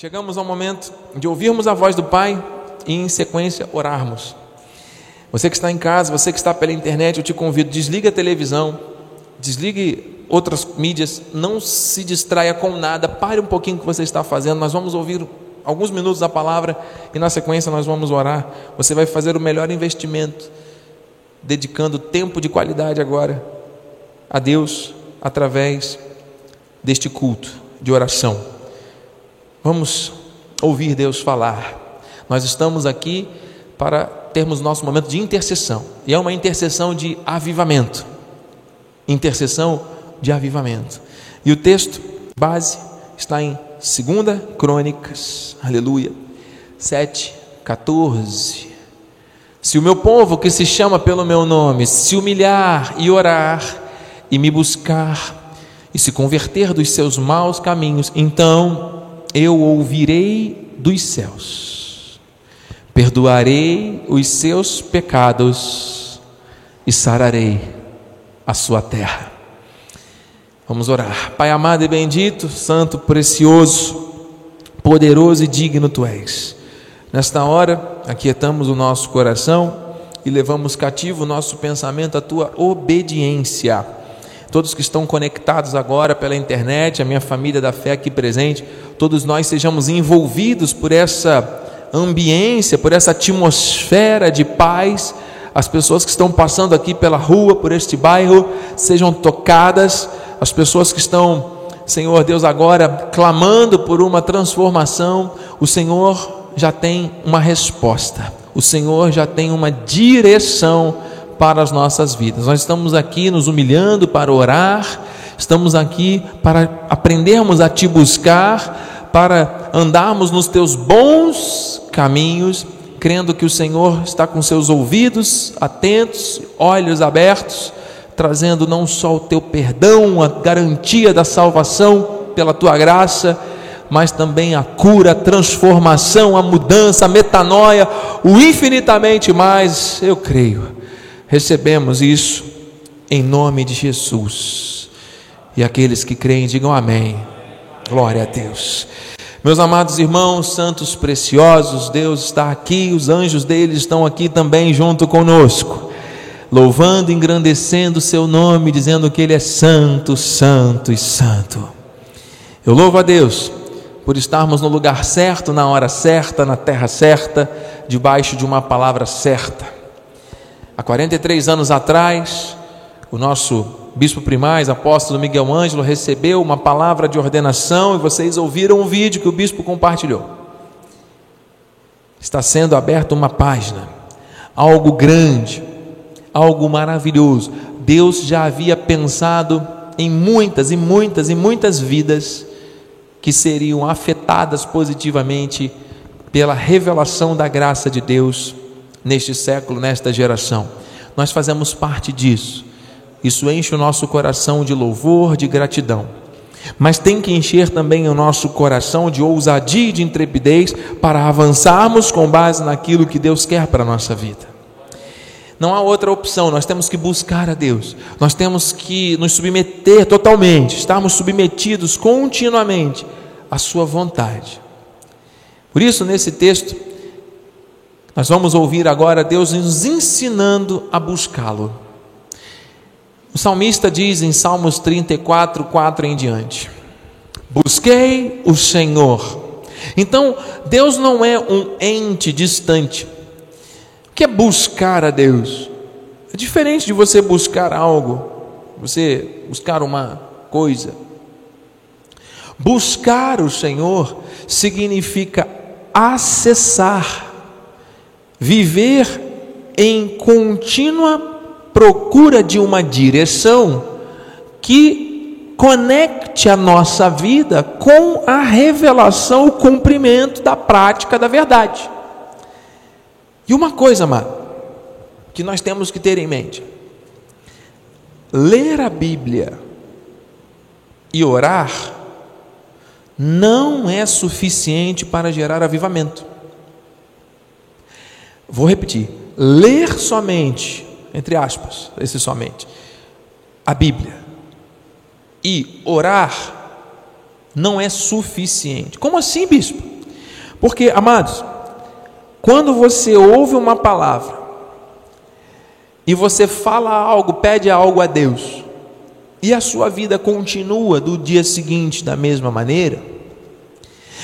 Chegamos ao momento de ouvirmos a voz do Pai e, em sequência, orarmos. Você que está em casa, você que está pela internet, eu te convido, desligue a televisão, desligue outras mídias, não se distraia com nada, pare um pouquinho o que você está fazendo, nós vamos ouvir alguns minutos da palavra e na sequência nós vamos orar. Você vai fazer o melhor investimento, dedicando tempo de qualidade agora a Deus através deste culto de oração. Vamos ouvir Deus falar. Nós estamos aqui para termos nosso momento de intercessão, e é uma intercessão de avivamento. Intercessão de avivamento. E o texto base está em 2 Crônicas, aleluia, 7, 14. Se o meu povo que se chama pelo meu nome se humilhar e orar e me buscar e se converter dos seus maus caminhos, então eu ouvirei dos céus, perdoarei os seus pecados e sararei a sua terra. Vamos orar. Pai amado e bendito, santo, precioso, poderoso e digno tu és. Nesta hora, aquietamos o nosso coração e levamos cativo o nosso pensamento à tua obediência todos que estão conectados agora pela internet, a minha família da fé aqui presente, todos nós sejamos envolvidos por essa ambiência, por essa atmosfera de paz. As pessoas que estão passando aqui pela rua, por este bairro, sejam tocadas. As pessoas que estão, Senhor Deus, agora clamando por uma transformação, o Senhor já tem uma resposta. O Senhor já tem uma direção para as nossas vidas. Nós estamos aqui nos humilhando para orar, estamos aqui para aprendermos a te buscar, para andarmos nos teus bons caminhos, crendo que o Senhor está com seus ouvidos atentos, olhos abertos, trazendo não só o teu perdão, a garantia da salvação pela tua graça, mas também a cura, a transformação, a mudança, a metanoia, o infinitamente mais, eu creio recebemos isso em nome de Jesus. E aqueles que creem, digam amém. Glória a Deus. Meus amados irmãos, santos preciosos, Deus está aqui, os anjos dele estão aqui também junto conosco, louvando, engrandecendo o seu nome, dizendo que ele é santo, santo e santo. Eu louvo a Deus por estarmos no lugar certo, na hora certa, na terra certa, debaixo de uma palavra certa. Há 43 anos atrás, o nosso bispo primaz, apóstolo Miguel Ângelo, recebeu uma palavra de ordenação e vocês ouviram um vídeo que o bispo compartilhou. Está sendo aberta uma página, algo grande, algo maravilhoso. Deus já havia pensado em muitas e muitas e muitas vidas que seriam afetadas positivamente pela revelação da graça de Deus neste século, nesta geração. Nós fazemos parte disso. Isso enche o nosso coração de louvor, de gratidão. Mas tem que encher também o nosso coração de ousadia e de intrepidez para avançarmos com base naquilo que Deus quer para a nossa vida. Não há outra opção, nós temos que buscar a Deus, nós temos que nos submeter totalmente, estarmos submetidos continuamente à Sua vontade. Por isso, nesse texto, nós vamos ouvir agora Deus nos ensinando a buscá-lo. O salmista diz em Salmos 34, 4 em diante: Busquei o Senhor. Então, Deus não é um ente distante. O que é buscar a Deus? É diferente de você buscar algo, você buscar uma coisa. Buscar o Senhor significa acessar viver em contínua procura de uma direção que conecte a nossa vida com a revelação, o cumprimento da prática da verdade. E uma coisa, amado, que nós temos que ter em mente: ler a Bíblia e orar não é suficiente para gerar avivamento. Vou repetir: ler somente, entre aspas, esse somente, a Bíblia e orar não é suficiente. Como assim, bispo? Porque, amados, quando você ouve uma palavra e você fala algo, pede algo a Deus, e a sua vida continua do dia seguinte da mesma maneira,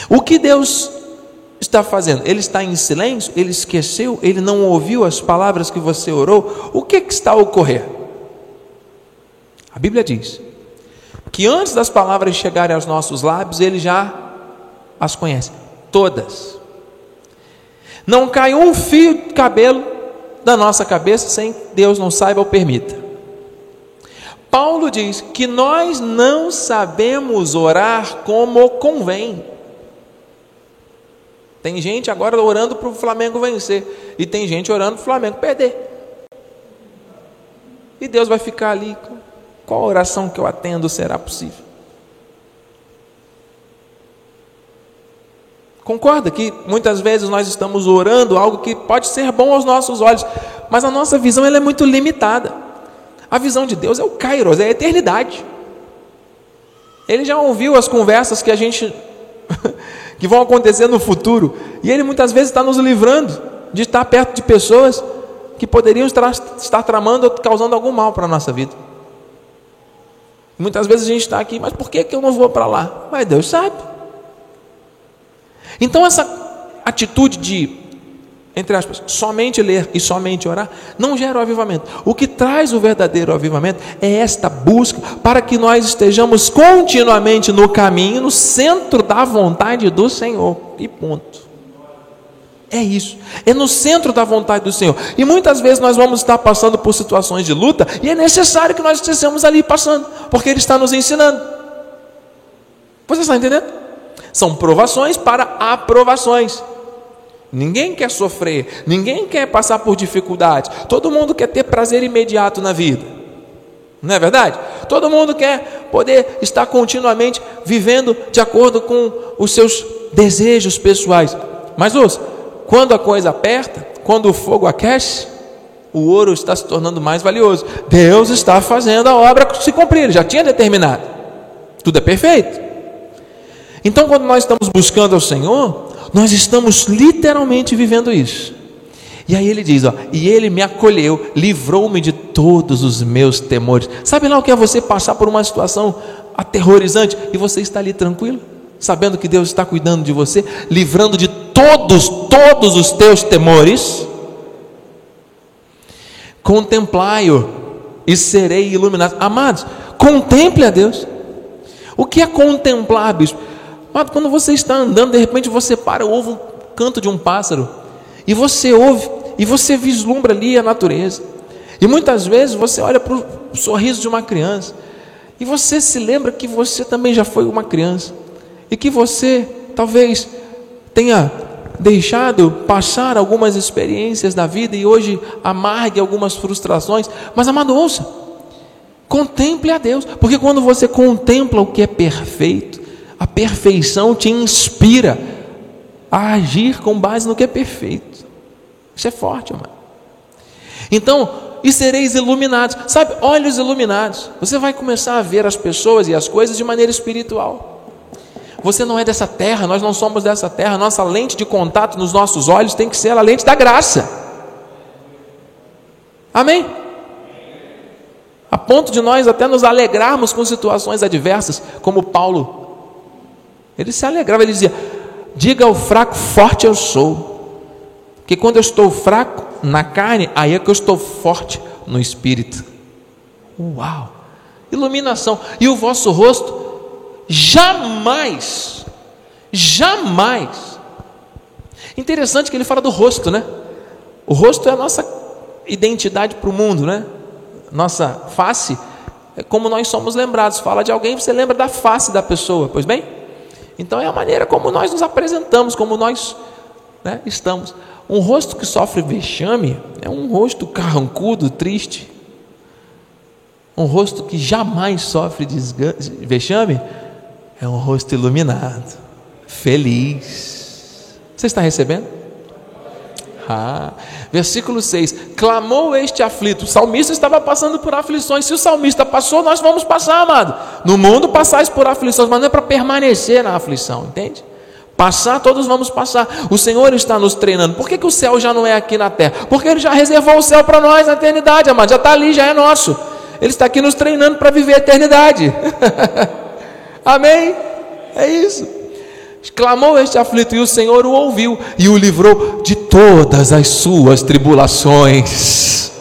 o que Deus está fazendo? Ele está em silêncio? Ele esqueceu? Ele não ouviu as palavras que você orou? O que, que está a ocorrer? A Bíblia diz que antes das palavras chegarem aos nossos lábios, ele já as conhece, todas. Não cai um fio de cabelo da nossa cabeça sem Deus não saiba ou permita. Paulo diz que nós não sabemos orar como convém. Tem gente agora orando para o Flamengo vencer, e tem gente orando para o Flamengo perder. E Deus vai ficar ali. Qual oração que eu atendo será possível? Concorda que muitas vezes nós estamos orando algo que pode ser bom aos nossos olhos, mas a nossa visão ela é muito limitada. A visão de Deus é o Kairos, é a eternidade. Ele já ouviu as conversas que a gente que vão acontecer no futuro, e ele muitas vezes está nos livrando de estar perto de pessoas que poderiam estar, tramando ou causando algum mal para a nossa vida. Muitas vezes a gente está aqui, mas por que, que eu não vou para lá? Mas Deus sabe. Então, essa atitude de, entre aspas, somente ler e somente orar, não gera o avivamento. O que traz o verdadeiro avivamento é esta busca para que nós estejamos continuamente no caminho, no centro da vontade do Senhor. E ponto. É isso, é no centro da vontade do Senhor. E muitas vezes nós vamos estar passando por situações de luta, e é necessário que nós estejamos ali passando, porque Ele está nos ensinando. Você está entendendo? São provações para aprovações. Ninguém quer sofrer, ninguém quer passar por dificuldades. Todo mundo quer ter prazer imediato na vida. Não é verdade? Todo mundo quer poder estar continuamente vivendo de acordo com os seus desejos pessoais. Mas ouça, quando a coisa aperta, quando o fogo aquece, o ouro está se tornando mais valioso. Deus está fazendo a obra se cumprir, já tinha determinado. Tudo é perfeito. Então, quando nós estamos buscando ao Senhor, nós estamos literalmente vivendo isso. E aí ele diz: ó, e ele me acolheu, livrou-me de todos os meus temores. Sabe lá o que é você passar por uma situação aterrorizante e você está ali tranquilo, sabendo que Deus está cuidando de você, livrando de todos, todos os teus temores? Contemplai-o e serei iluminado. Amados, contemple a Deus. O que é contemplar, bispo? Mas quando você está andando, de repente você para, ouve um canto de um pássaro, e você ouve, e você vislumbra ali a natureza. E muitas vezes você olha para o sorriso de uma criança, e você se lembra que você também já foi uma criança, e que você talvez tenha deixado passar algumas experiências da vida e hoje amargue algumas frustrações, mas amado, ouça, contemple a Deus, porque quando você contempla o que é perfeito, a perfeição te inspira a agir com base no que é perfeito. Isso é forte, amado. Então, e sereis iluminados. Sabe, olhos iluminados. Você vai começar a ver as pessoas e as coisas de maneira espiritual. Você não é dessa terra, nós não somos dessa terra. Nossa lente de contato nos nossos olhos tem que ser a lente da graça. Amém? A ponto de nós até nos alegrarmos com situações adversas, como Paulo ele se alegrava, ele dizia: Diga ao fraco, forte eu sou. Que quando eu estou fraco na carne, aí é que eu estou forte no espírito. Uau! Iluminação. E o vosso rosto jamais, jamais. Interessante que ele fala do rosto, né? O rosto é a nossa identidade para o mundo, né? Nossa face é como nós somos lembrados. Fala de alguém, você lembra da face da pessoa, pois bem? Então é a maneira como nós nos apresentamos, como nós né, estamos. Um rosto que sofre vexame é um rosto carrancudo, triste. Um rosto que jamais sofre vexame é um rosto iluminado, feliz. Você está recebendo? Ah, versículo 6: Clamou este aflito. O salmista estava passando por aflições. Se o salmista passou, nós vamos passar, amado. No mundo passais por aflições, mas não é para permanecer na aflição, entende? Passar, todos vamos passar. O Senhor está nos treinando. Por que, que o céu já não é aqui na terra? Porque Ele já reservou o céu para nós na eternidade, amado. Já está ali, já é nosso. Ele está aqui nos treinando para viver a eternidade. Amém? É isso. Clamou este aflito e o Senhor o ouviu e o livrou de todas as suas tribulações.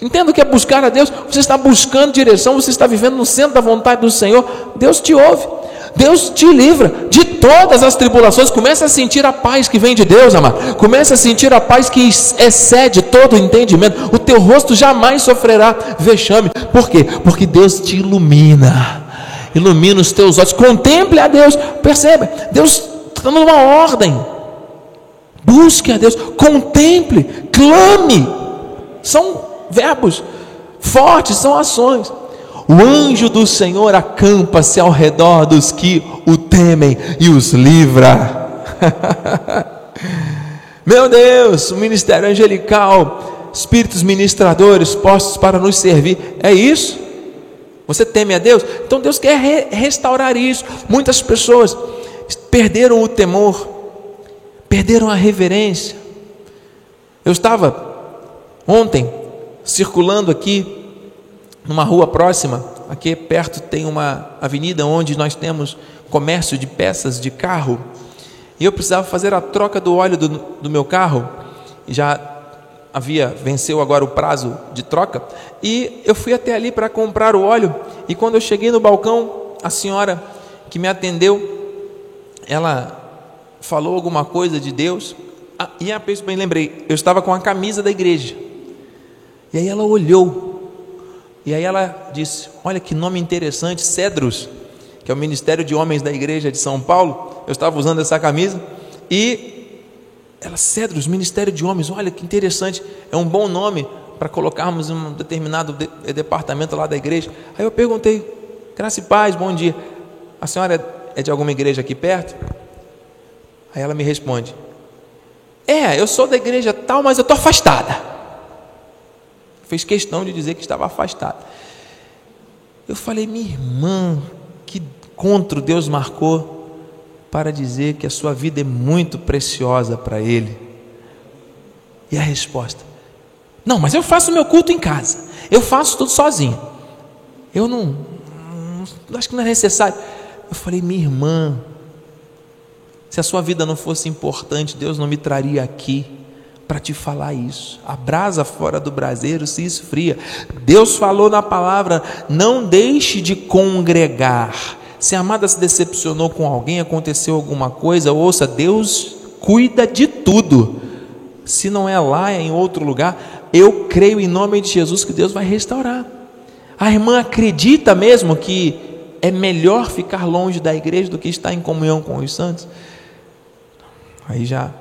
Entenda o que é buscar a Deus. Você está buscando direção, você está vivendo no centro da vontade do Senhor. Deus te ouve. Deus te livra de todas as tribulações. Comece a sentir a paz que vem de Deus, amado. Comece a sentir a paz que excede todo o entendimento. O teu rosto jamais sofrerá vexame. Por quê? Porque Deus te ilumina. Ilumina os teus olhos. Contemple a Deus. Perceba, Deus está dando uma ordem. Busque a Deus. Contemple. Clame. São verbos fortes, são ações. O anjo do Senhor acampa-se ao redor dos que o temem e os livra. Meu Deus, o ministério angelical, espíritos ministradores postos para nos servir, é isso? Você teme a Deus? Então Deus quer re restaurar isso. Muitas pessoas perderam o temor, perderam a reverência. Eu estava ontem circulando aqui numa rua próxima, aqui perto tem uma avenida onde nós temos comércio de peças de carro, e eu precisava fazer a troca do óleo do, do meu carro, já havia venceu agora o prazo de troca, e eu fui até ali para comprar o óleo, e quando eu cheguei no balcão, a senhora que me atendeu, ela falou alguma coisa de Deus, e a pessoa, bem lembrei, eu estava com a camisa da igreja, e aí ela olhou e aí ela disse: Olha que nome interessante, Cedros, que é o Ministério de Homens da Igreja de São Paulo. Eu estava usando essa camisa e ela, Cedros, Ministério de Homens, olha que interessante, é um bom nome para colocarmos um determinado de, eh, departamento lá da igreja. Aí eu perguntei: Graça e paz, bom dia. A senhora é de alguma igreja aqui perto? Aí ela me responde: É, eu sou da igreja tal, mas eu estou afastada fez questão de dizer que estava afastado. Eu falei, minha irmã, que encontro Deus marcou para dizer que a sua vida é muito preciosa para Ele. E a resposta: Não, mas eu faço meu culto em casa, eu faço tudo sozinho. Eu não, não acho que não é necessário. Eu falei, minha irmã, se a sua vida não fosse importante, Deus não me traria aqui para te falar isso. A brasa fora do braseiro se esfria. Deus falou na palavra: não deixe de congregar. Se a amada se decepcionou com alguém, aconteceu alguma coisa, ouça, Deus cuida de tudo. Se não é lá, é em outro lugar, eu creio em nome de Jesus que Deus vai restaurar. A irmã acredita mesmo que é melhor ficar longe da igreja do que estar em comunhão com os santos? Aí já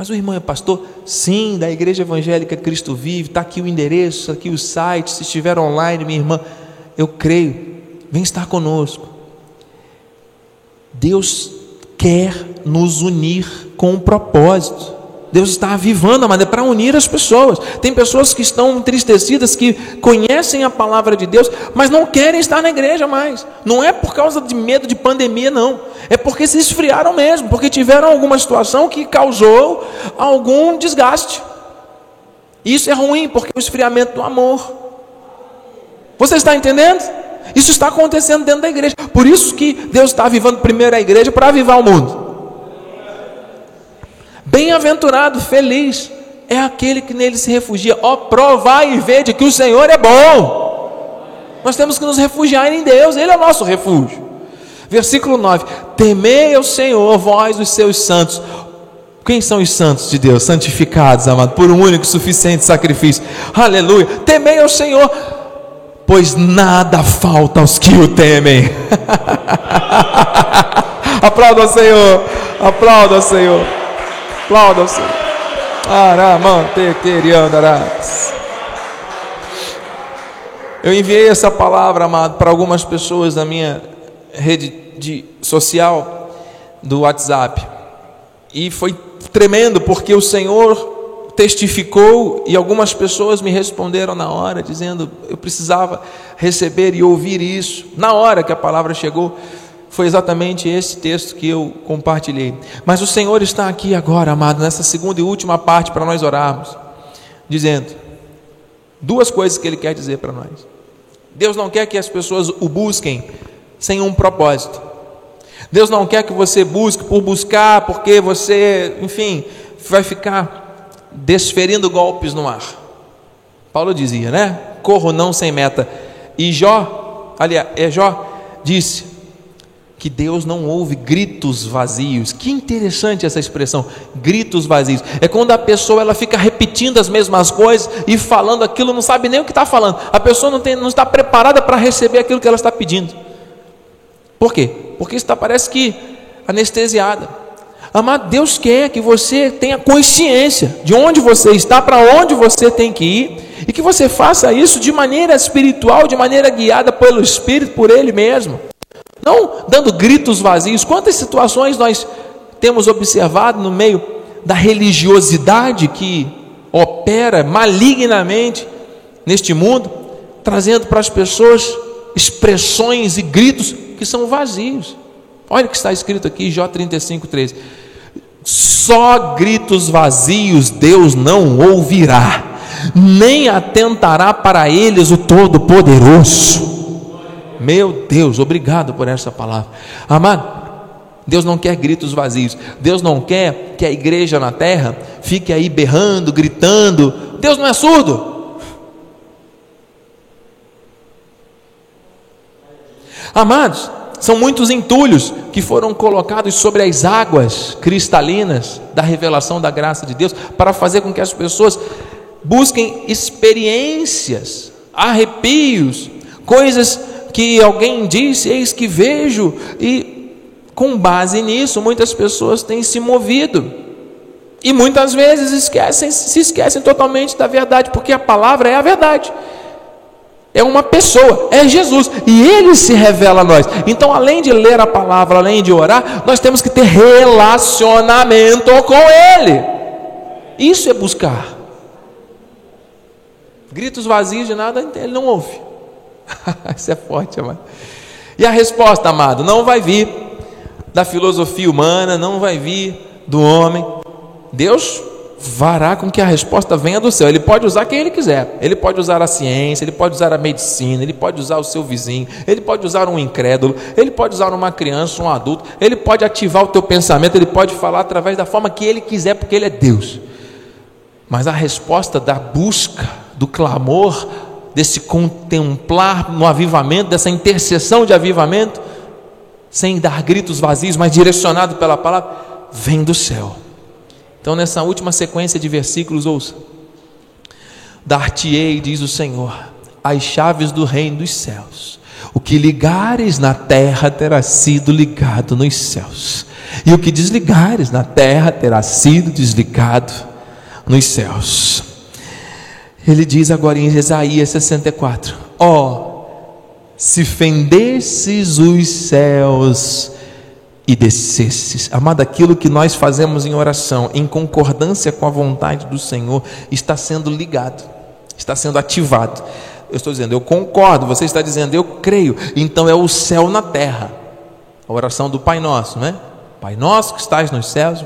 mas o irmão é pastor? Sim, da Igreja Evangélica Cristo Vive, está aqui o endereço, está aqui o site, se estiver online, minha irmã, eu creio, vem estar conosco. Deus quer nos unir com um propósito. Deus está avivando a maneira para unir as pessoas. Tem pessoas que estão entristecidas, que conhecem a palavra de Deus, mas não querem estar na igreja mais. Não é por causa de medo de pandemia, não. É porque se esfriaram mesmo, porque tiveram alguma situação que causou algum desgaste. Isso é ruim, porque é o esfriamento do amor. Você está entendendo? Isso está acontecendo dentro da igreja. Por isso que Deus está avivando primeiro a igreja para avivar o mundo. Bem-aventurado, feliz é aquele que nele se refugia. Ó, oh, provai e vede que o Senhor é bom. Nós temos que nos refugiar em Deus, Ele é o nosso refúgio. Versículo 9: Temei ao Senhor, vós os seus santos. Quem são os santos de Deus? Santificados, amado, por um único suficiente sacrifício. Aleluia. Temei ao Senhor, pois nada falta aos que o temem. aplauda ao Senhor, aplauda ao Senhor. Aplauda o Senhor. Eu enviei essa palavra, amado, para algumas pessoas da minha rede de social do WhatsApp. E foi tremendo porque o Senhor testificou e algumas pessoas me responderam na hora dizendo eu precisava receber e ouvir isso na hora que a palavra chegou. foi exatamente esse texto que eu compartilhei. Mas o Senhor está aqui agora, amado, nessa segunda e última parte para nós orarmos, dizendo duas coisas que Ele quer dizer para nós. Deus não quer que as pessoas o busquem sem um propósito. Deus não quer que você busque por buscar, porque você, enfim, vai ficar desferindo golpes no ar. Paulo dizia, né? Corro não sem meta. E Jó, aliás, é Jó, disse: que Deus não ouve gritos vazios. Que interessante essa expressão, gritos vazios. É quando a pessoa ela fica repetindo as mesmas coisas e falando aquilo, não sabe nem o que está falando. A pessoa não, tem, não está preparada para receber aquilo que ela está pedindo. Por quê? Porque está parece que anestesiada. Amado, Deus quer que você tenha consciência de onde você está, para onde você tem que ir, e que você faça isso de maneira espiritual, de maneira guiada pelo Espírito, por Ele mesmo. Não dando gritos vazios. Quantas situações nós temos observado no meio da religiosidade que opera malignamente neste mundo, trazendo para as pessoas expressões e gritos que são vazios. Olha o que está escrito aqui, Jó 35, 13. Só gritos vazios Deus não ouvirá, nem atentará para eles o Todo-Poderoso. Meu Deus, obrigado por essa palavra. Amado, Deus não quer gritos vazios. Deus não quer que a igreja na terra fique aí berrando, gritando. Deus não é surdo. Amados, são muitos entulhos que foram colocados sobre as águas cristalinas da revelação da graça de Deus para fazer com que as pessoas busquem experiências, arrepios, coisas que alguém disse, eis que vejo, e com base nisso, muitas pessoas têm se movido. E muitas vezes esquecem, se esquecem totalmente da verdade, porque a palavra é a verdade. É uma pessoa, é Jesus, e ele se revela a nós. Então, além de ler a palavra, além de orar, nós temos que ter relacionamento com ele. Isso é buscar. Gritos vazios de nada, ele não ouve. Isso é forte, amado. E a resposta, amado, não vai vir da filosofia humana, não vai vir do homem. Deus fará com que a resposta venha do céu. Ele pode usar quem ele quiser. Ele pode usar a ciência, ele pode usar a medicina, ele pode usar o seu vizinho, ele pode usar um incrédulo, ele pode usar uma criança, um adulto, ele pode ativar o teu pensamento, ele pode falar através da forma que ele quiser, porque ele é Deus. Mas a resposta da busca, do clamor, desse contemplar no avivamento, dessa intercessão de avivamento, sem dar gritos vazios, mas direcionado pela palavra, vem do céu. Então, nessa última sequência de versículos, ouça: Dar-te-ei, diz o Senhor, as chaves do reino dos céus. O que ligares na terra terá sido ligado nos céus, e o que desligares na terra terá sido desligado nos céus. Ele diz agora em Isaías 64: Ó, oh, se fendesses os céus e descesses, amado, aquilo que nós fazemos em oração, em concordância com a vontade do Senhor, está sendo ligado, está sendo ativado. Eu estou dizendo, eu concordo, você está dizendo, eu creio, então é o céu na terra. A oração do Pai Nosso, não é? Pai nosso que estás nos céus,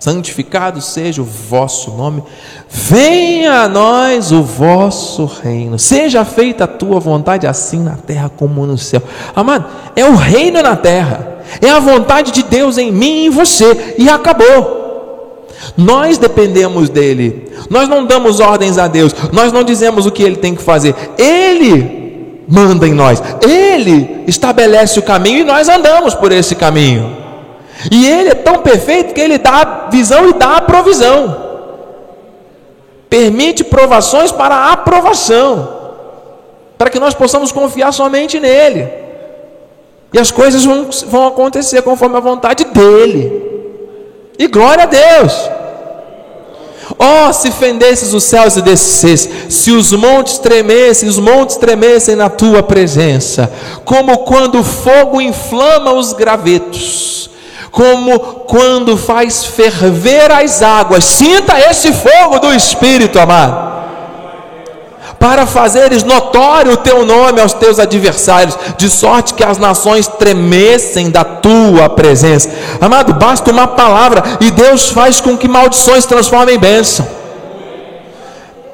santificado seja o vosso nome, venha a nós o vosso reino, seja feita a tua vontade, assim na terra como no céu. Amado, é o reino na terra, é a vontade de Deus em mim e em você, e acabou. Nós dependemos dele, nós não damos ordens a Deus, nós não dizemos o que ele tem que fazer, ele manda em nós, ele estabelece o caminho e nós andamos por esse caminho. E Ele é tão perfeito que Ele dá a visão e dá a provisão. Permite provações para aprovação, para que nós possamos confiar somente nele. E as coisas vão, vão acontecer conforme a vontade dele. E glória a Deus. Oh, se fendesses os céus e descesses, se os montes tremessem, os montes tremessem na tua presença, como quando o fogo inflama os gravetos como quando faz ferver as águas. Sinta esse fogo do Espírito, amado. Para fazeres notório o teu nome aos teus adversários, de sorte que as nações tremessem da tua presença. Amado, basta uma palavra e Deus faz com que maldições transformem em bênção.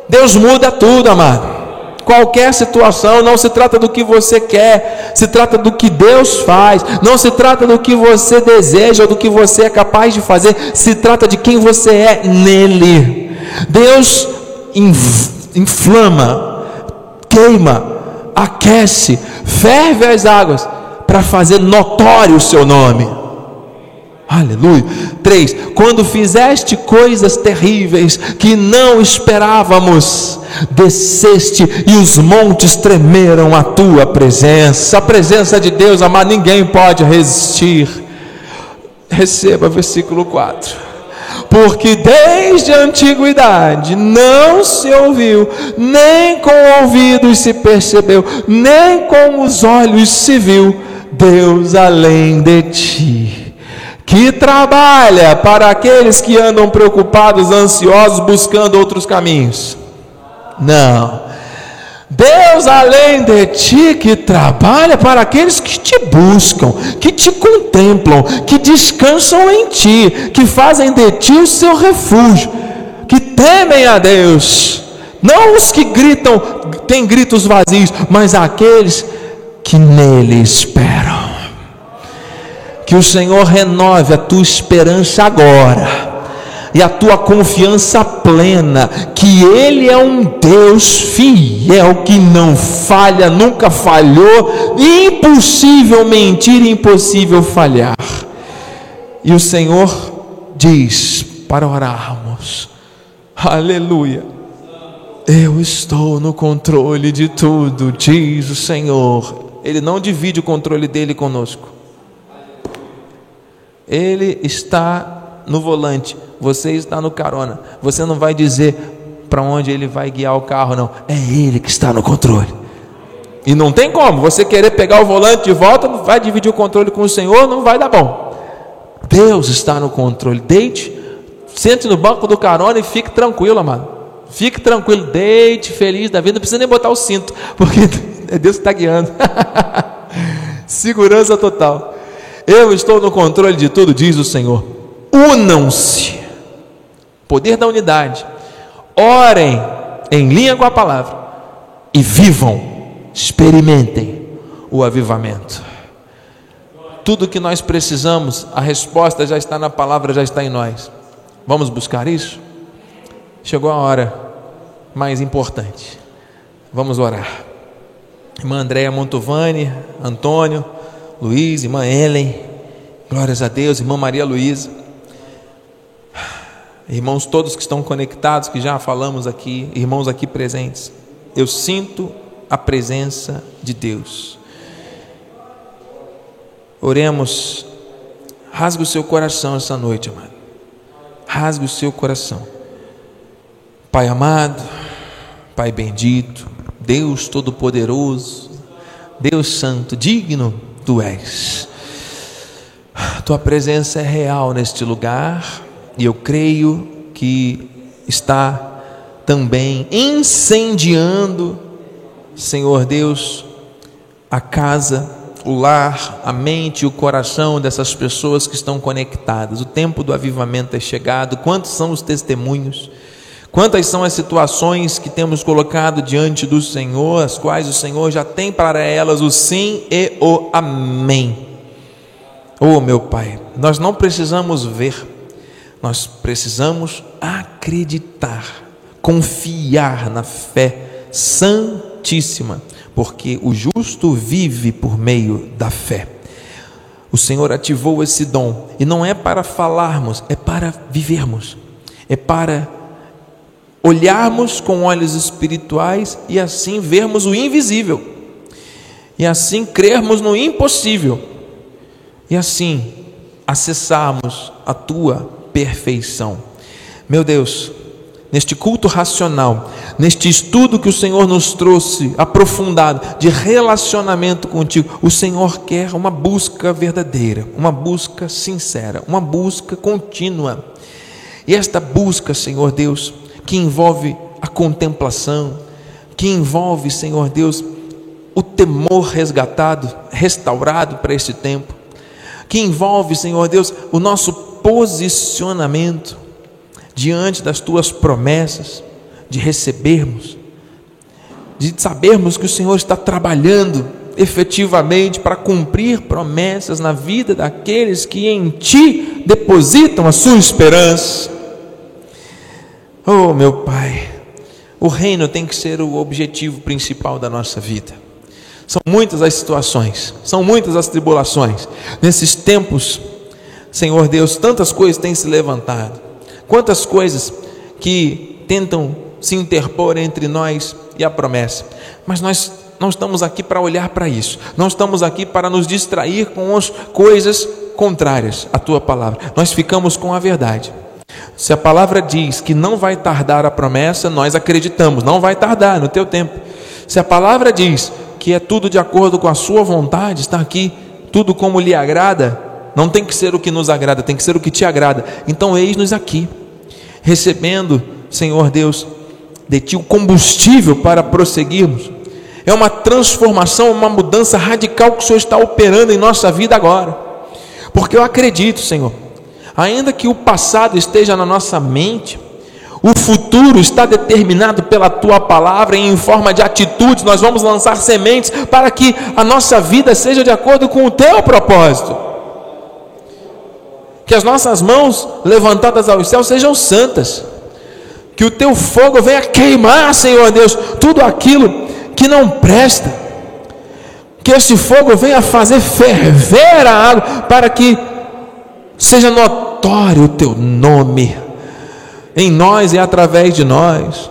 Deus muda tudo, amado. Qualquer situação não se trata do que você quer, se trata do que Deus faz, não se trata do que você deseja ou do que você é capaz de fazer, se trata de quem você é nele. Deus inflama, queima, aquece, ferve as águas para fazer notório o seu nome. Aleluia. 3. Quando fizeste coisas terríveis que não esperávamos, desceste e os montes tremeram a tua presença. A presença de Deus, amado, ninguém pode resistir. Receba versículo 4 porque desde a antiguidade não se ouviu, nem com ouvidos se percebeu, nem com os olhos se viu Deus além de ti que trabalha para aqueles que andam preocupados, ansiosos, buscando outros caminhos. Não. Deus, além de ti, que trabalha para aqueles que te buscam, que te contemplam, que descansam em ti, que fazem de ti o seu refúgio, que temem a Deus. Não os que gritam, têm gritos vazios, mas aqueles que nele esperam. Que o Senhor renove a tua esperança agora e a tua confiança plena que Ele é um Deus fiel que não falha, nunca falhou, impossível mentir, impossível falhar. E o Senhor diz para orarmos, aleluia. Eu estou no controle de tudo, diz o Senhor. Ele não divide o controle dele conosco. Ele está no volante, você está no carona. Você não vai dizer para onde ele vai guiar o carro, não. É ele que está no controle. E não tem como, você querer pegar o volante de volta, vai dividir o controle com o Senhor, não vai dar bom. Deus está no controle. Deite, sente no banco do carona e fique tranquilo, amado. Fique tranquilo, deite feliz da vida, não precisa nem botar o cinto, porque é Deus que está guiando. Segurança total. Eu estou no controle de tudo, diz o Senhor. Unam-se. Poder da unidade. Orem em linha com a palavra e vivam, experimentem o avivamento. Tudo que nós precisamos, a resposta já está na palavra, já está em nós. Vamos buscar isso? Chegou a hora mais importante. Vamos orar. Irmã Andréia Montovani, Antônio, Luiz, irmã Ellen, glórias a Deus, irmã Maria Luísa, irmãos todos que estão conectados, que já falamos aqui, irmãos aqui presentes, eu sinto a presença de Deus. Oremos, rasgue o seu coração essa noite, amado, rasgue o seu coração, Pai amado, Pai bendito, Deus Todo-Poderoso, Deus Santo, digno tu és. Tua presença é real neste lugar e eu creio que está também incendiando, Senhor Deus, a casa, o lar, a mente e o coração dessas pessoas que estão conectadas. O tempo do avivamento é chegado. Quantos são os testemunhos? Quantas são as situações que temos colocado diante do Senhor, as quais o Senhor já tem para elas o sim e o amém. Oh, meu Pai, nós não precisamos ver, nós precisamos acreditar, confiar na fé santíssima, porque o justo vive por meio da fé. O Senhor ativou esse dom, e não é para falarmos, é para vivermos, é para olharmos com olhos espirituais e assim vermos o invisível, e assim crermos no impossível, e assim acessarmos a tua perfeição. Meu Deus, neste culto racional, neste estudo que o Senhor nos trouxe aprofundado de relacionamento contigo, o Senhor quer uma busca verdadeira, uma busca sincera, uma busca contínua. E esta busca, Senhor Deus, que envolve a contemplação, que envolve, Senhor Deus, o temor resgatado, restaurado para este tempo, que envolve, Senhor Deus, o nosso posicionamento diante das tuas promessas, de recebermos, de sabermos que o Senhor está trabalhando efetivamente para cumprir promessas na vida daqueles que em Ti depositam a sua esperança. Oh, meu Pai, o reino tem que ser o objetivo principal da nossa vida. São muitas as situações, são muitas as tribulações. Nesses tempos, Senhor Deus, tantas coisas têm se levantado, quantas coisas que tentam se interpor entre nós e a promessa. Mas nós não estamos aqui para olhar para isso, não estamos aqui para nos distrair com as coisas contrárias à tua palavra. Nós ficamos com a verdade. Se a palavra diz que não vai tardar a promessa, nós acreditamos, não vai tardar no teu tempo. Se a palavra diz que é tudo de acordo com a sua vontade, está aqui, tudo como lhe agrada, não tem que ser o que nos agrada, tem que ser o que te agrada. Então, eis-nos aqui, recebendo, Senhor Deus, de ti o combustível para prosseguirmos. É uma transformação, uma mudança radical que o Senhor está operando em nossa vida agora. Porque eu acredito, Senhor, ainda que o passado esteja na nossa mente, o futuro está determinado pela tua palavra e em forma de atitudes nós vamos lançar sementes para que a nossa vida seja de acordo com o teu propósito. Que as nossas mãos levantadas aos céus sejam santas. Que o teu fogo venha queimar, Senhor Deus, tudo aquilo que não presta. Que esse fogo venha fazer ferver a água para que seja notório o teu nome em nós e através de nós.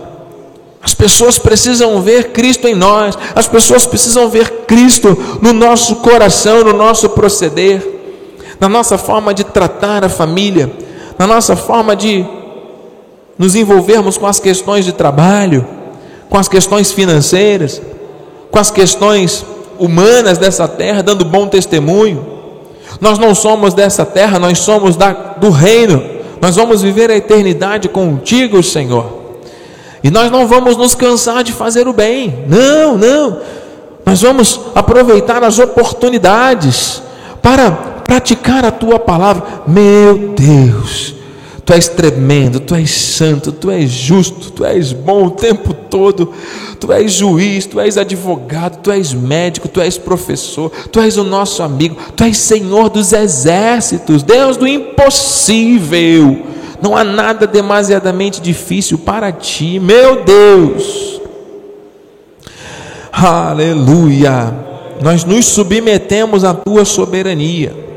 As pessoas precisam ver Cristo em nós, as pessoas precisam ver Cristo no nosso coração, no nosso proceder, na nossa forma de tratar a família, na nossa forma de nos envolvermos com as questões de trabalho, com as questões financeiras, com as questões humanas dessa terra, dando bom testemunho. Nós não somos dessa terra, nós somos da, do reino. Nós vamos viver a eternidade contigo, Senhor. E nós não vamos nos cansar de fazer o bem. Não, não. Nós vamos aproveitar as oportunidades para praticar a tua palavra. Meu Deus, tu és tremendo, tu és santo, tu és justo, tu és bom o tempo todo. Tu és juiz, tu és advogado, tu és médico, tu és professor, tu és o nosso amigo, tu és Senhor dos exércitos, Deus do impossível. Não há nada demasiadamente difícil para ti, meu Deus. Aleluia. Nós nos submetemos à tua soberania.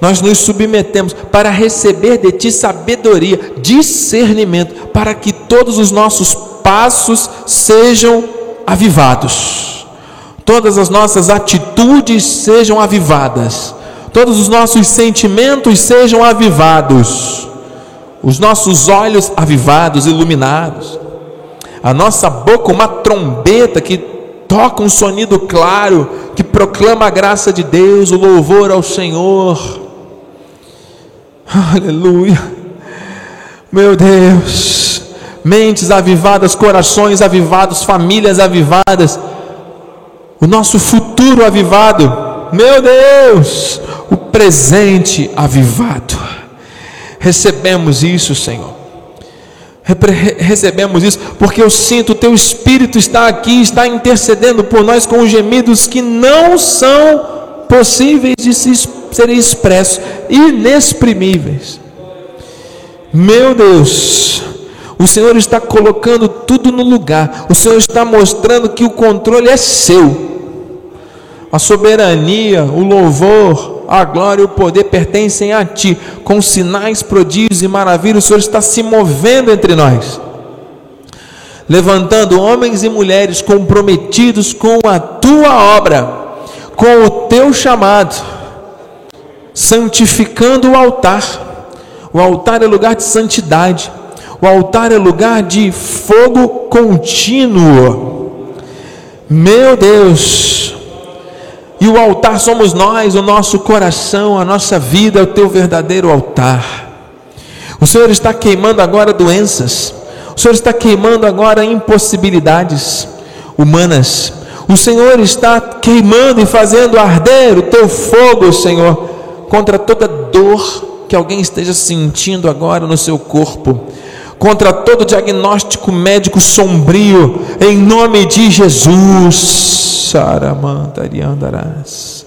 Nós nos submetemos para receber de ti sabedoria, discernimento, para que todos os nossos passos sejam avivados, todas as nossas atitudes sejam avivadas, todos os nossos sentimentos sejam avivados, os nossos olhos avivados, iluminados, a nossa boca uma trombeta que toca um sonido claro, que proclama a graça de Deus, o louvor ao Senhor. Aleluia. Meu Deus mentes avivadas, corações avivados, famílias avivadas, o nosso futuro avivado, meu Deus, o presente avivado. Recebemos isso, Senhor. Recebemos isso porque eu sinto o teu espírito está aqui, está intercedendo por nós com gemidos que não são possíveis de se serem expressos, inexprimíveis. Meu Deus, o Senhor está colocando tudo no lugar. O Senhor está mostrando que o controle é seu. A soberania, o louvor, a glória e o poder pertencem a ti. Com sinais, prodígios e maravilhas, o Senhor está se movendo entre nós. Levantando homens e mulheres comprometidos com a tua obra, com o teu chamado, santificando o altar. O altar é lugar de santidade o altar é lugar de fogo contínuo. Meu Deus! E o altar somos nós, o nosso coração, a nossa vida é o teu verdadeiro altar. O Senhor está queimando agora doenças. O Senhor está queimando agora impossibilidades humanas. O Senhor está queimando e fazendo arder o teu fogo, Senhor, contra toda dor que alguém esteja sentindo agora no seu corpo, contra todo diagnóstico médico sombrio, em nome de Jesus. Saramantariandarás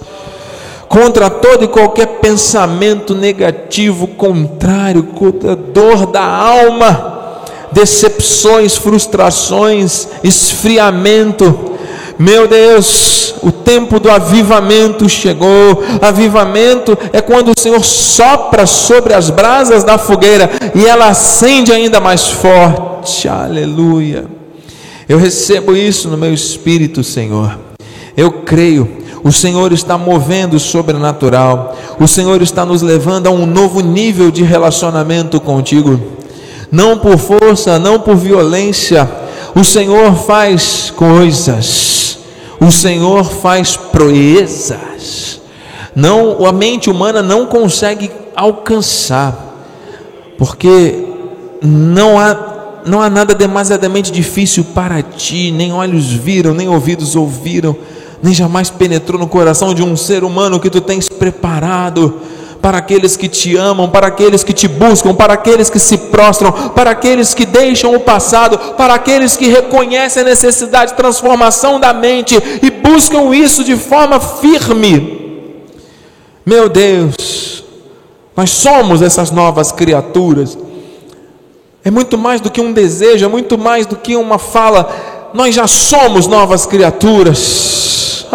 contra todo e qualquer pensamento negativo, contrário, contra dor da alma, decepções, frustrações, esfriamento. Meu Deus, o tempo do avivamento chegou. Avivamento é quando o Senhor sopra sobre as brasas da fogueira e ela acende ainda mais forte. Aleluia. Eu recebo isso no meu espírito, Senhor. Eu creio o Senhor está movendo o sobrenatural. O Senhor está nos levando a um novo nível de relacionamento contigo. Não por força, não por violência. O Senhor faz coisas. O Senhor faz proezas. Não, a mente humana não consegue alcançar. Porque não há não há nada demasiadamente difícil para ti, nem olhos viram, nem ouvidos ouviram, nem jamais penetrou no coração de um ser humano que tu tens preparado para aqueles que te amam, para aqueles que te buscam, para aqueles que se prostram, para aqueles que deixam o passado, para aqueles que reconhecem a necessidade de transformação da mente e buscam isso de forma firme. Meu Deus, nós somos essas novas criaturas. É muito mais do que um desejo, é muito mais do que uma fala. Nós já somos novas criaturas.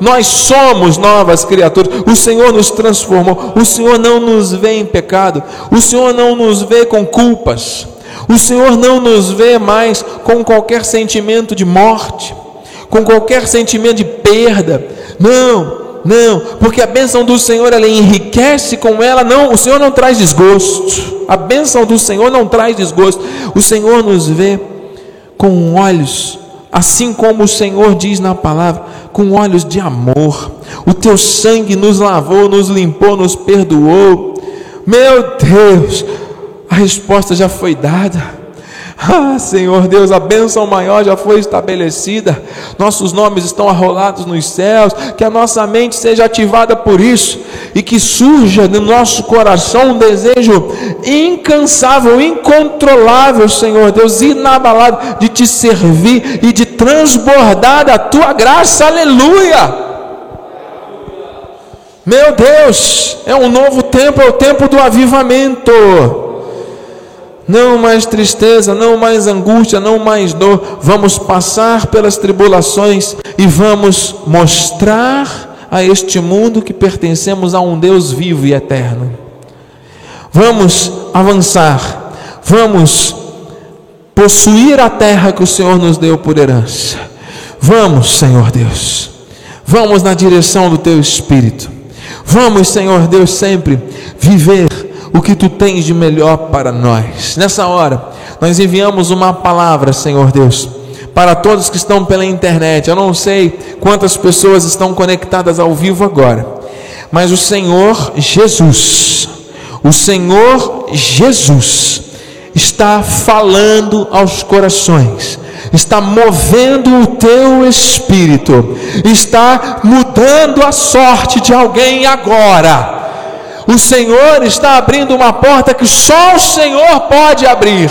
Nós somos novas criaturas. O Senhor nos transformou. O Senhor não nos vê em pecado. O Senhor não nos vê com culpas. O Senhor não nos vê mais com qualquer sentimento de morte, com qualquer sentimento de perda. Não, não, porque a bênção do Senhor ela enriquece com ela. Não, o Senhor não traz desgosto. A bênção do Senhor não traz desgosto. O Senhor nos vê com olhos assim como o Senhor diz na palavra, com olhos de amor. O teu sangue nos lavou, nos limpou, nos perdoou. Meu Deus, a resposta já foi dada. Ah, Senhor Deus, a bênção maior já foi estabelecida. Nossos nomes estão arrolados nos céus. Que a nossa mente seja ativada por isso e que surja no nosso coração um desejo incansável, incontrolável, Senhor Deus, inabalado de te servir e de transbordar da tua graça. Aleluia! Meu Deus, é um novo tempo, é o tempo do avivamento não mais tristeza, não mais angústia, não mais dor. Vamos passar pelas tribulações e vamos mostrar a este mundo que pertencemos a um Deus vivo e eterno. Vamos avançar, vamos possuir a terra que o Senhor nos deu por herança. Vamos, Senhor Deus, vamos na direção do Teu Espírito. Vamos, Senhor Deus, sempre viver o que tu tens de melhor para nós. Nessa hora, nós enviamos uma palavra, Senhor Deus, para todos que estão pela internet. Eu não sei quantas pessoas estão conectadas ao vivo agora, mas o Senhor Jesus, o Senhor Jesus, está falando aos corações, está movendo o teu espírito, está mudando a sorte de alguém agora o Senhor está abrindo uma porta que só o Senhor pode abrir.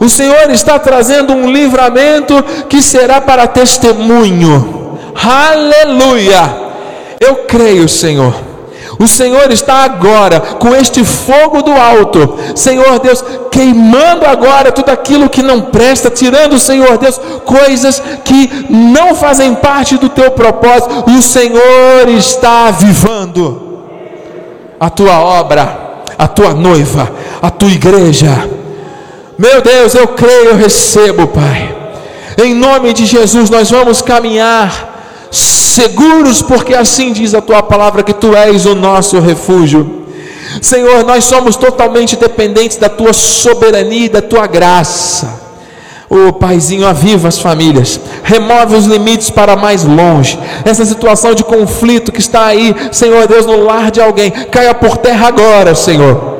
O Senhor está trazendo um livramento que será para testemunho. Aleluia! Eu creio, Senhor. O Senhor está agora com este fogo do alto, Senhor Deus, queimando agora tudo aquilo que não presta, tirando, Senhor Deus, coisas que não fazem parte do teu propósito. O Senhor está avivando a tua obra, a tua noiva, a tua igreja. Meu Deus, eu creio, eu recebo, Pai. Em nome de Jesus, nós vamos caminhar seguros, porque assim diz a tua palavra que tu és o nosso refúgio. Senhor, nós somos totalmente dependentes da tua soberania e da tua graça. Ô oh, Paizinho, aviva as famílias, remove os limites para mais longe. Essa situação de conflito que está aí, Senhor Deus, no lar de alguém, caia por terra agora, Senhor.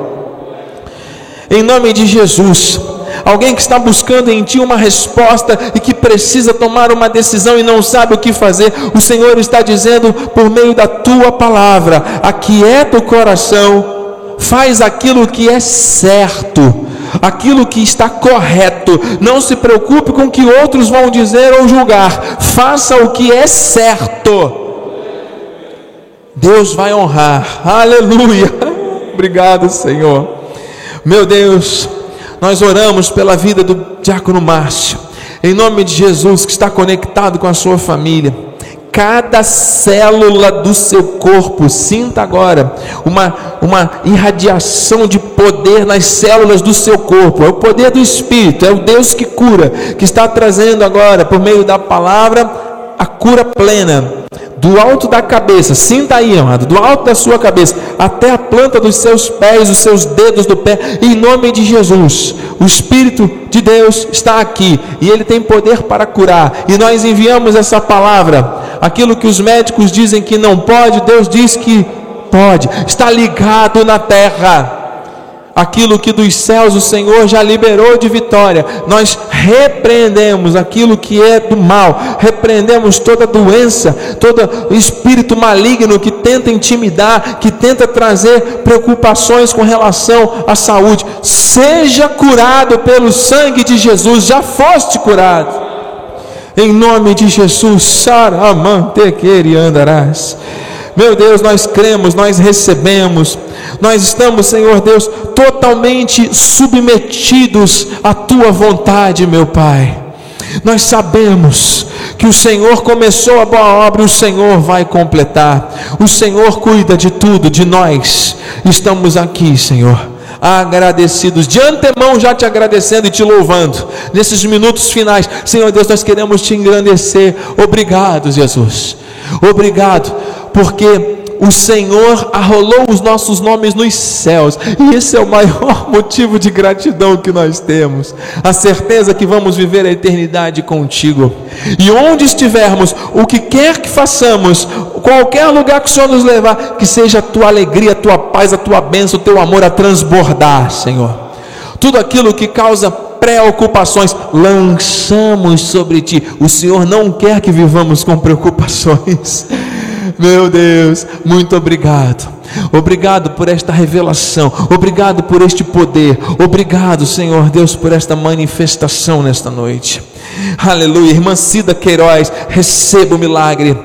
Em nome de Jesus. Alguém que está buscando em ti uma resposta e que precisa tomar uma decisão e não sabe o que fazer, o Senhor está dizendo por meio da tua palavra: aquieta o coração, faz aquilo que é certo, aquilo que está correto. Não se preocupe com o que outros vão dizer ou julgar. Faça o que é certo. Deus vai honrar. Aleluia. Obrigado, Senhor. Meu Deus, nós oramos pela vida do diácono Márcio. Em nome de Jesus, que está conectado com a sua família cada célula do seu corpo. Sinta agora uma, uma irradiação de poder nas células do seu corpo. É o poder do Espírito, é o Deus que cura, que está trazendo agora, por meio da palavra, a cura plena. Do alto da cabeça, sinta aí, amado, do alto da sua cabeça até a planta dos seus pés, os seus dedos do pé, em nome de Jesus. O Espírito de Deus está aqui e ele tem poder para curar. E nós enviamos essa palavra aquilo que os médicos dizem que não pode, Deus diz que pode, está ligado na terra. Aquilo que dos céus o Senhor já liberou de vitória, nós repreendemos aquilo que é do mal, repreendemos toda doença, todo espírito maligno que tenta intimidar, que tenta trazer preocupações com relação à saúde. Seja curado pelo sangue de Jesus, já foste curado em nome de Jesus, Saramante queria andarás. Meu Deus, nós cremos, nós recebemos, nós estamos, Senhor Deus, totalmente submetidos à tua vontade, meu Pai. Nós sabemos que o Senhor começou a boa obra, o Senhor vai completar. O Senhor cuida de tudo, de nós. Estamos aqui, Senhor agradecidos, de antemão já te agradecendo e te louvando, nesses minutos finais, Senhor Deus, nós queremos te engrandecer, obrigado, Jesus, obrigado, porque o Senhor arrolou os nossos nomes nos céus, e esse é o maior motivo de gratidão que nós temos, a certeza que vamos viver a eternidade contigo, e onde estivermos, o que quer que façamos, qualquer lugar que o Senhor nos levar, que seja a tua alegria, a tua paz, a tua bênção, o teu amor a transbordar, Senhor. Tudo aquilo que causa preocupações, lançamos sobre ti. O Senhor não quer que vivamos com preocupações. Meu Deus, muito obrigado. Obrigado por esta revelação. Obrigado por este poder. Obrigado, Senhor Deus, por esta manifestação nesta noite. Aleluia. Irmã Cida Queiroz, receba o milagre.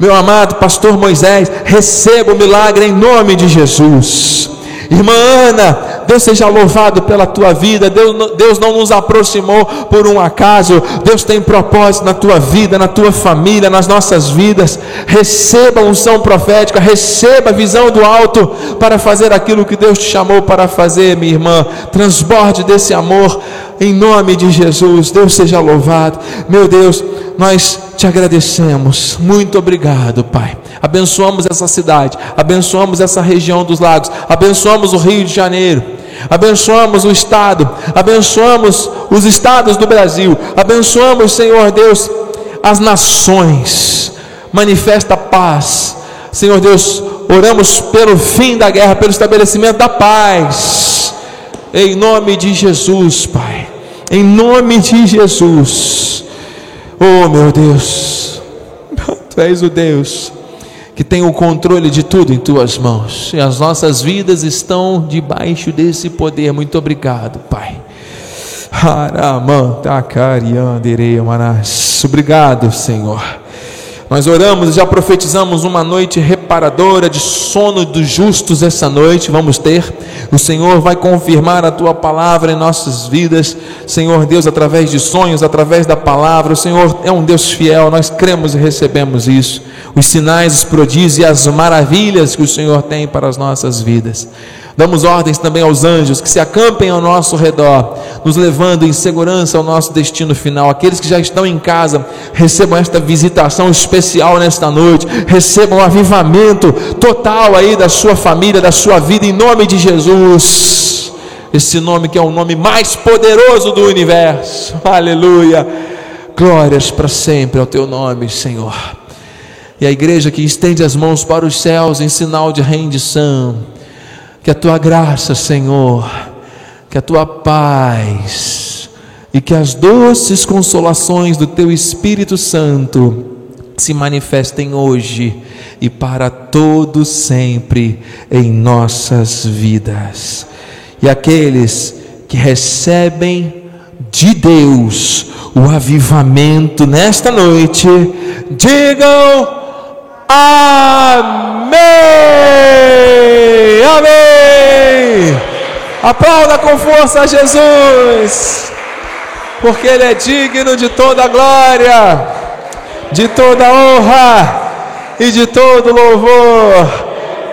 Meu amado pastor Moisés, receba o milagre em nome de Jesus. Irmã Ana, Deus seja louvado pela tua vida. Deus, Deus não nos aproximou por um acaso. Deus tem propósito na tua vida, na tua família, nas nossas vidas. Receba a unção profética, receba a visão do alto para fazer aquilo que Deus te chamou para fazer, minha irmã. Transborde desse amor em nome de Jesus. Deus seja louvado. Meu Deus, nós te agradecemos. Muito obrigado, Pai. Abençoamos essa cidade, abençoamos essa região dos lagos, abençoamos o Rio de Janeiro. Abençoamos o Estado, abençoamos os estados do Brasil, abençoamos, Senhor Deus, as nações, manifesta paz, Senhor Deus, oramos pelo fim da guerra, pelo estabelecimento da paz, em nome de Jesus, Pai, em nome de Jesus, oh meu Deus, Tu és o Deus que tem o controle de tudo em tuas mãos. E as nossas vidas estão debaixo desse poder. Muito obrigado, Pai. Obrigado, Senhor. Nós oramos e já profetizamos uma noite reparadora de sono dos justos essa noite. Vamos ter. O Senhor vai confirmar a tua palavra em nossas vidas. Senhor Deus, através de sonhos, através da palavra. O Senhor é um Deus fiel. Nós cremos e recebemos isso. Os sinais, os prodígios e as maravilhas que o Senhor tem para as nossas vidas. Damos ordens também aos anjos que se acampem ao nosso redor, nos levando em segurança ao nosso destino final. Aqueles que já estão em casa, recebam esta visitação especial nesta noite, recebam um avivamento total aí da sua família, da sua vida, em nome de Jesus. Esse nome que é o nome mais poderoso do universo. Aleluia. Glórias para sempre ao teu nome, Senhor. E a igreja que estende as mãos para os céus em sinal de rendição que a tua graça, Senhor, que a tua paz e que as doces consolações do teu Espírito Santo se manifestem hoje e para todo sempre em nossas vidas. E aqueles que recebem de Deus o avivamento nesta noite, digam amém. Amém. Aplauda com força a Jesus, porque Ele é digno de toda glória, de toda honra e de todo louvor.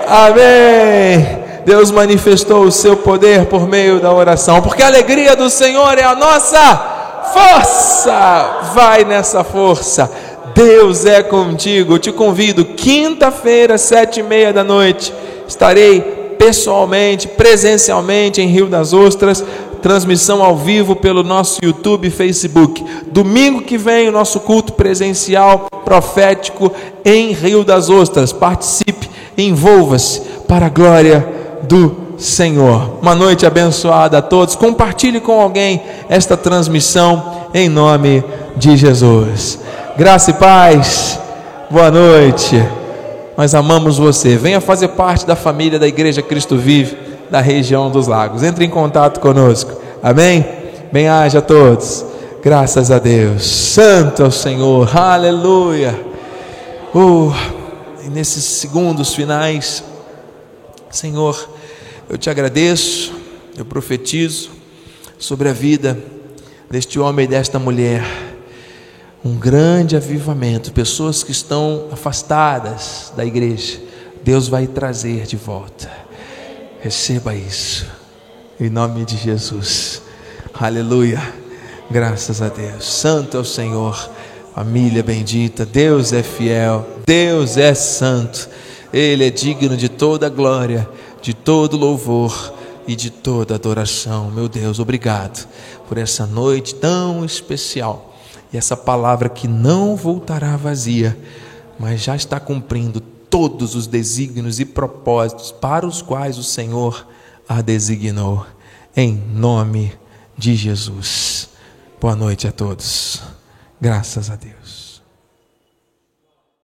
Amém. Deus manifestou o seu poder por meio da oração, porque a alegria do Senhor é a nossa força. Vai nessa força. Deus é contigo. te convido, quinta-feira, sete e meia da noite, estarei pessoalmente, presencialmente em Rio das Ostras, transmissão ao vivo pelo nosso YouTube e Facebook. Domingo que vem, o nosso culto presencial profético em Rio das Ostras. Participe, envolva-se para a glória do Senhor. Uma noite abençoada a todos. Compartilhe com alguém esta transmissão em nome de Jesus. Graça e paz. Boa noite. Nós amamos você. Venha fazer parte da família da Igreja Cristo Vive da região dos lagos. Entre em contato conosco. Amém? Bem-haja a todos. Graças a Deus. Santo é o Senhor. Aleluia. Uh, e nesses segundos finais, Senhor, eu te agradeço, eu profetizo sobre a vida deste homem e desta mulher um grande avivamento, pessoas que estão afastadas da igreja, Deus vai trazer de volta. Receba isso, em nome de Jesus. Aleluia. Graças a Deus. Santo é o Senhor, família bendita. Deus é fiel, Deus é santo. Ele é digno de toda glória, de todo louvor e de toda adoração. Meu Deus, obrigado por essa noite tão especial e essa palavra que não voltará vazia, mas já está cumprindo todos os desígnios e propósitos para os quais o Senhor a designou. Em nome de Jesus. Boa noite a todos. Graças a Deus.